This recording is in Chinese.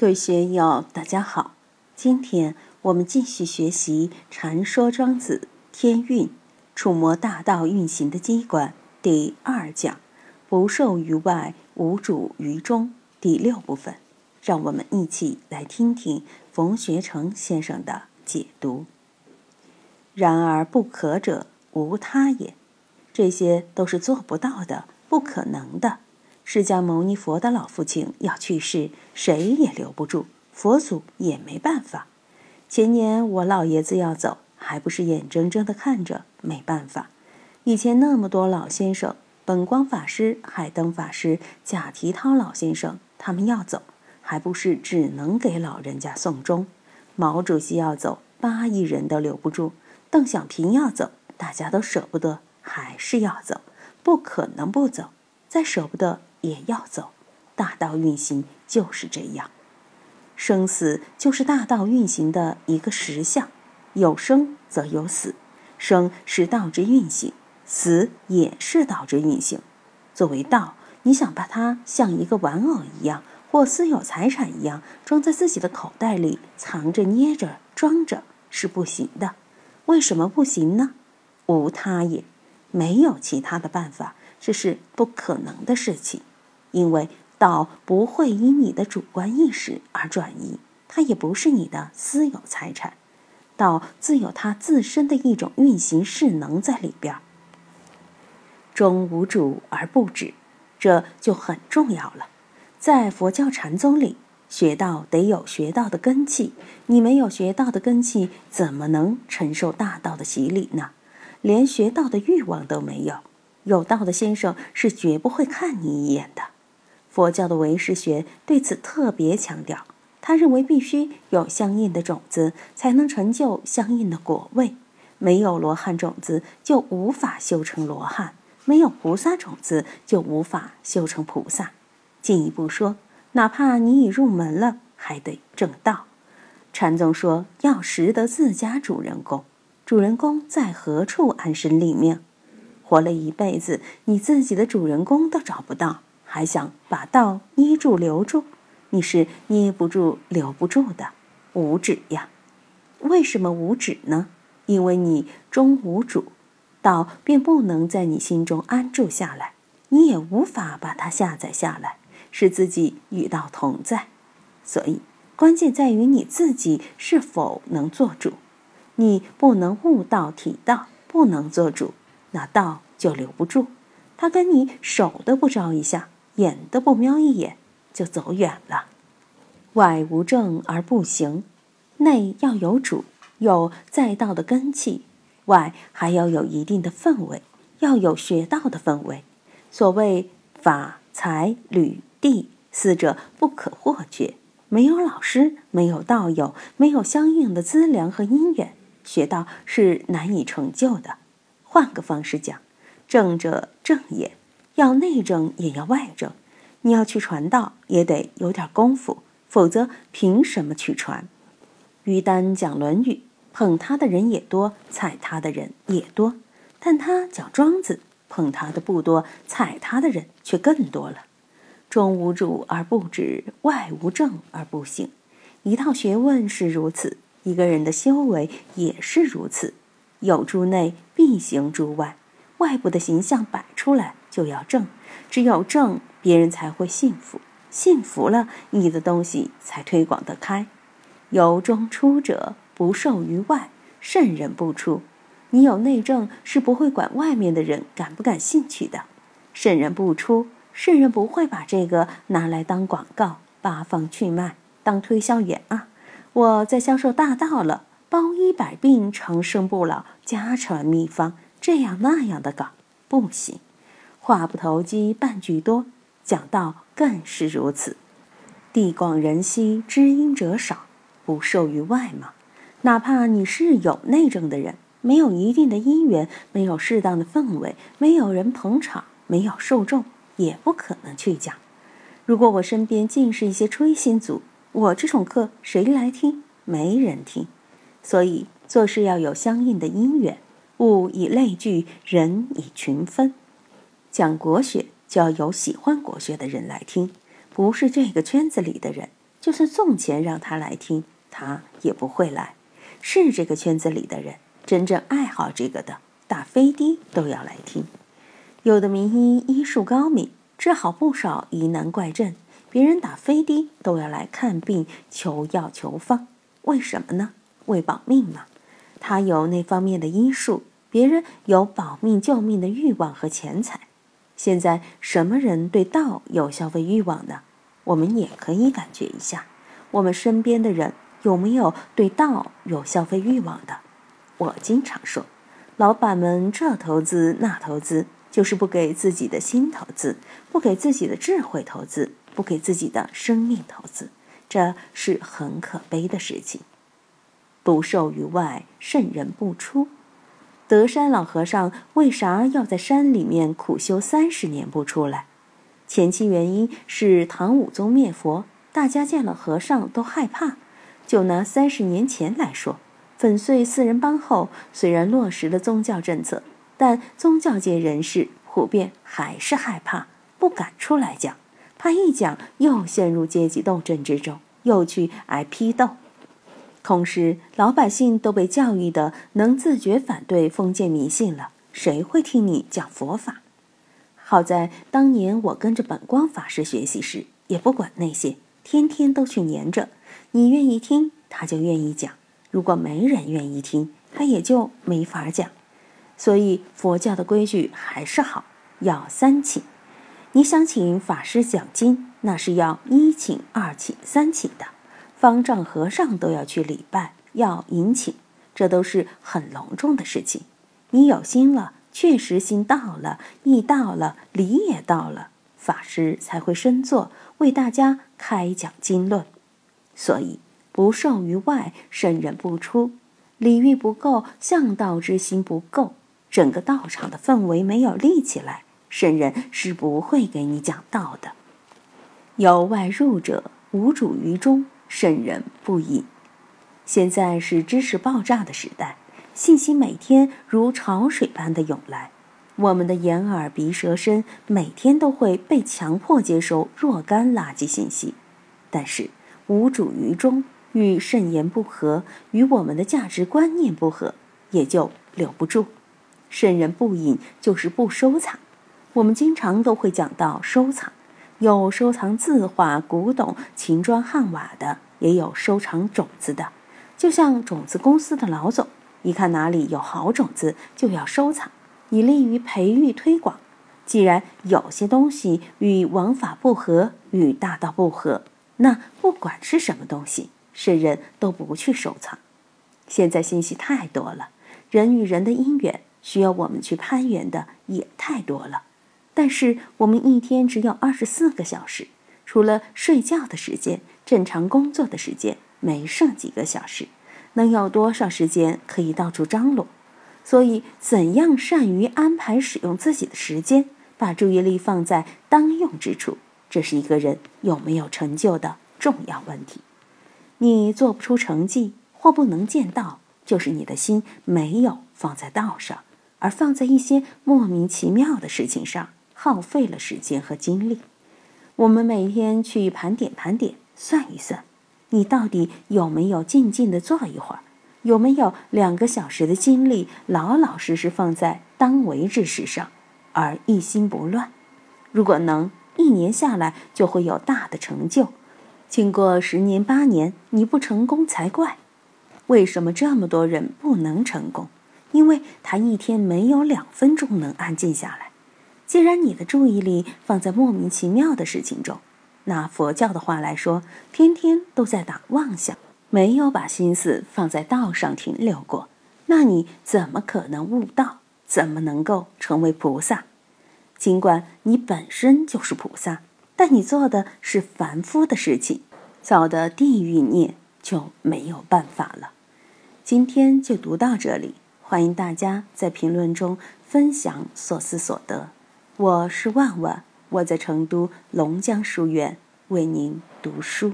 各位学友，大家好。今天我们继续学习《禅说庄子天运触摸大道运行的机关》第二讲“不受于外，无主于中”第六部分。让我们一起来听听冯学成先生的解读。然而不可者，无他也。这些都是做不到的，不可能的。释迦牟尼佛的老父亲要去世，谁也留不住，佛祖也没办法。前年我老爷子要走，还不是眼睁睁的看着，没办法。以前那么多老先生，本光法师、海灯法师、贾提涛老先生，他们要走，还不是只能给老人家送终。毛主席要走，八亿人都留不住。邓小平要走，大家都舍不得，还是要走，不可能不走，再舍不得。也要走，大道运行就是这样，生死就是大道运行的一个实相，有生则有死，生是道之运行，死也是道之运行。作为道，你想把它像一个玩偶一样，或私有财产一样装在自己的口袋里，藏着、捏着、装着，是不行的。为什么不行呢？无他也，没有其他的办法，这是不可能的事情。因为道不会因你的主观意识而转移，它也不是你的私有财产，道自有它自身的一种运行势能在里边。终无主而不止，这就很重要了。在佛教禅宗里，学道得有学道的根气，你没有学道的根气，怎么能承受大道的洗礼呢？连学道的欲望都没有，有道的先生是绝不会看你一眼的。佛教的唯识学对此特别强调，他认为必须有相应的种子，才能成就相应的果位。没有罗汉种子，就无法修成罗汉；没有菩萨种子，就无法修成菩萨。进一步说，哪怕你已入门了，还得正道。禅宗说要识得自家主人公，主人公在何处安身立命？活了一辈子，你自己的主人公都找不到。还想把道捏住留住，你是捏不住留不住的，无止呀！为什么无止呢？因为你终无主，道便不能在你心中安住下来，你也无法把它下载下来，使自己与道同在。所以关键在于你自己是否能做主。你不能悟道体道，不能做主，那道就留不住，他跟你手都不招一下。眼都不瞄一眼，就走远了。外无正而不行，内要有主，有在道的根气；外还要有一定的氛围，要有学道的氛围。所谓法、财、履、地四者不可或缺。没有老师，没有道友，没有相应的资粮和因缘，学道是难以成就的。换个方式讲，正者正也。要内证也要外证，你要去传道也得有点功夫，否则凭什么去传？于丹讲《论语》，捧他的人也多，踩他的人也多；但他讲《庄子》，捧他的不多，踩他的人却更多了。中无主而不止，外无正而不行。一套学问是如此，一个人的修为也是如此。有诸内，必行诸外。外部的形象摆出来。就要正，只有正，别人才会信服，信服了，你的东西才推广得开。由中出者，不受于外，圣人不出。你有内政，是不会管外面的人感不感兴趣的。圣人不出，圣人不会把这个拿来当广告，八方去卖，当推销员啊！我在销售大道了，包医百病，长生不老，家传秘方，这样那样的搞，不行。话不投机半句多，讲道更是如此。地广人稀，知音者少，不受于外嘛。哪怕你是有内政的人，没有一定的因缘，没有适当的氛围，没有人捧场，没有受众，也不可能去讲。如果我身边尽是一些吹心族，我这种课谁来听？没人听。所以做事要有相应的因缘，物以类聚，人以群分。讲国学就要有喜欢国学的人来听，不是这个圈子里的人，就算送钱让他来听，他也不会来。是这个圈子里的人，真正爱好这个的，打飞的都要来听。有的名医医术高明，治好不少疑难怪症，别人打飞的都要来看病求药求方。为什么呢？为保命嘛。他有那方面的医术，别人有保命救命的欲望和钱财。现在什么人对道有消费欲望呢？我们也可以感觉一下，我们身边的人有没有对道有消费欲望的？我经常说，老板们这投资那投资，就是不给自己的心投资，不给自己的智慧投资，不给自己的生命投资，这是很可悲的事情。不受于外，圣人不出。德山老和尚为啥要在山里面苦修三十年不出来？前期原因是唐武宗灭佛，大家见了和尚都害怕。就拿三十年前来说，粉碎四人帮后，虽然落实了宗教政策，但宗教界人士普遍还是害怕，不敢出来讲，怕一讲又陷入阶级斗争之中，又去挨批斗。同时，老百姓都被教育的能自觉反对封建迷信了，谁会听你讲佛法？好在当年我跟着本光法师学习时，也不管那些，天天都去黏着。你愿意听，他就愿意讲；如果没人愿意听，他也就没法讲。所以佛教的规矩还是好，要三请。你想请法师讲经，那是要一请、二请、三请的。方丈和尚都要去礼拜，要迎请，这都是很隆重的事情。你有心了。确实心到了，意到了，理也到了，法师才会深坐为大家开讲经论。所以不受于外，圣人不出，礼遇不够，向道之心不够，整个道场的氛围没有立起来，圣人是不会给你讲道的。有外入者，无主于中，圣人不隐。现在是知识爆炸的时代。信息每天如潮水般的涌来，我们的眼耳鼻舌身每天都会被强迫接收若干垃圾信息。但是无主于中，与圣言不合，与我们的价值观念不合，也就留不住。圣人不隐，就是不收藏。我们经常都会讲到收藏，有收藏字画、古董、秦砖汉瓦的，也有收藏种子的，就像种子公司的老总。一看哪里有好种子，就要收藏，以利于培育推广。既然有些东西与王法不合，与大道不合，那不管是什么东西，圣人都不去收藏。现在信息太多了，人与人的因缘需要我们去攀援的也太多了。但是我们一天只有二十四个小时，除了睡觉的时间，正常工作的时间没剩几个小时。能有多少时间可以到处张罗？所以，怎样善于安排使用自己的时间，把注意力放在当用之处，这是一个人有没有成就的重要问题。你做不出成绩或不能见到，就是你的心没有放在道上，而放在一些莫名其妙的事情上，耗费了时间和精力。我们每天去盘点盘点，算一算。你到底有没有静静的坐一会儿？有没有两个小时的精力老老实实放在当为之事上，而一心不乱？如果能，一年下来就会有大的成就。经过十年八年，你不成功才怪。为什么这么多人不能成功？因为他一天没有两分钟能安静下来。既然你的注意力放在莫名其妙的事情中。拿佛教的话来说，天天都在打妄想，没有把心思放在道上停留过，那你怎么可能悟道？怎么能够成为菩萨？尽管你本身就是菩萨，但你做的是凡夫的事情，造的地狱孽就没有办法了。今天就读到这里，欢迎大家在评论中分享所思所得。我是万万。我在成都龙江书院为您读书。